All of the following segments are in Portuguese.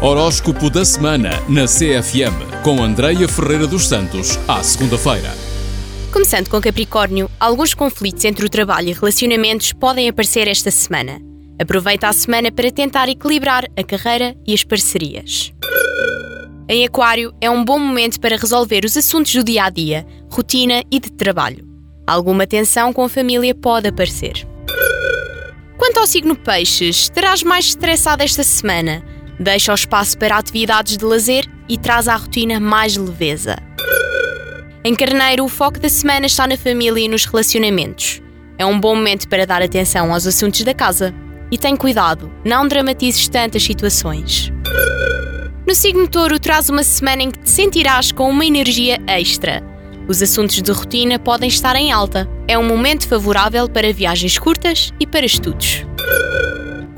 Horóscopo da semana na CFM com Andreia Ferreira dos Santos, à segunda-feira. Começando com Capricórnio, alguns conflitos entre o trabalho e relacionamentos podem aparecer esta semana. Aproveita a semana para tentar equilibrar a carreira e as parcerias. Em Aquário, é um bom momento para resolver os assuntos do dia a dia, rotina e de trabalho. Alguma tensão com a família pode aparecer. Quanto ao signo Peixes, estarás mais estressado esta semana. Deixa o espaço para atividades de lazer e traz à rotina mais leveza. Em Carneiro, o foco da semana está na família e nos relacionamentos. É um bom momento para dar atenção aos assuntos da casa. E tem cuidado, não dramatizes tantas situações. No signo Touro, traz uma semana em que te sentirás com uma energia extra. Os assuntos de rotina podem estar em alta. É um momento favorável para viagens curtas e para estudos.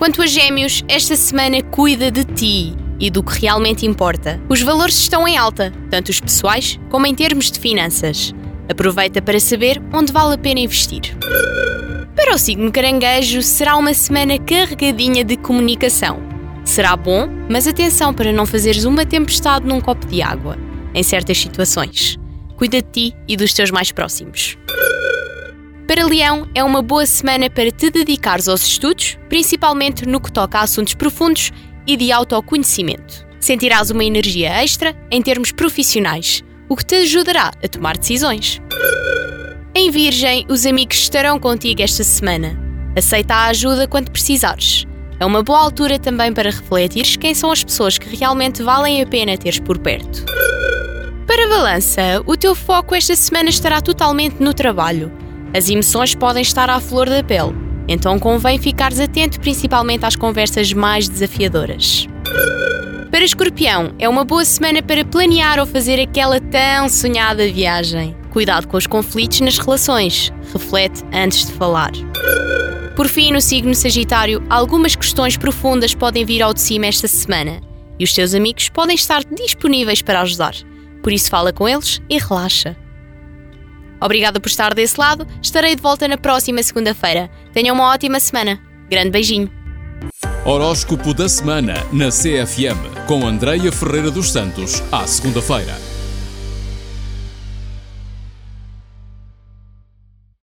Quanto a Gêmeos, esta semana cuida de ti e do que realmente importa. Os valores estão em alta, tanto os pessoais como em termos de finanças. Aproveita para saber onde vale a pena investir. Para o signo caranguejo, será uma semana carregadinha de comunicação. Será bom, mas atenção para não fazeres uma tempestade num copo de água, em certas situações. Cuida de ti e dos teus mais próximos. Para Leão, é uma boa semana para te dedicares aos estudos, principalmente no que toca a assuntos profundos e de autoconhecimento. Sentirás uma energia extra em termos profissionais, o que te ajudará a tomar decisões. Em Virgem, os amigos estarão contigo esta semana. Aceita a ajuda quando precisares. É uma boa altura também para refletires quem são as pessoas que realmente valem a pena teres por perto. Para Balança, o teu foco esta semana estará totalmente no trabalho as emoções podem estar à flor da pele, então convém ficares atento principalmente às conversas mais desafiadoras. Para Escorpião, é uma boa semana para planear ou fazer aquela tão sonhada viagem. Cuidado com os conflitos nas relações, reflete antes de falar. Por fim, no signo Sagitário, algumas questões profundas podem vir ao de cima esta semana e os teus amigos podem estar disponíveis para ajudar. Por isso, fala com eles e relaxa. Obrigada por estar desse lado. Estarei de volta na próxima segunda-feira. Tenham uma ótima semana. Grande beijinho. Horóscopo da semana na CFM com Andreia Ferreira dos Santos, à segunda-feira.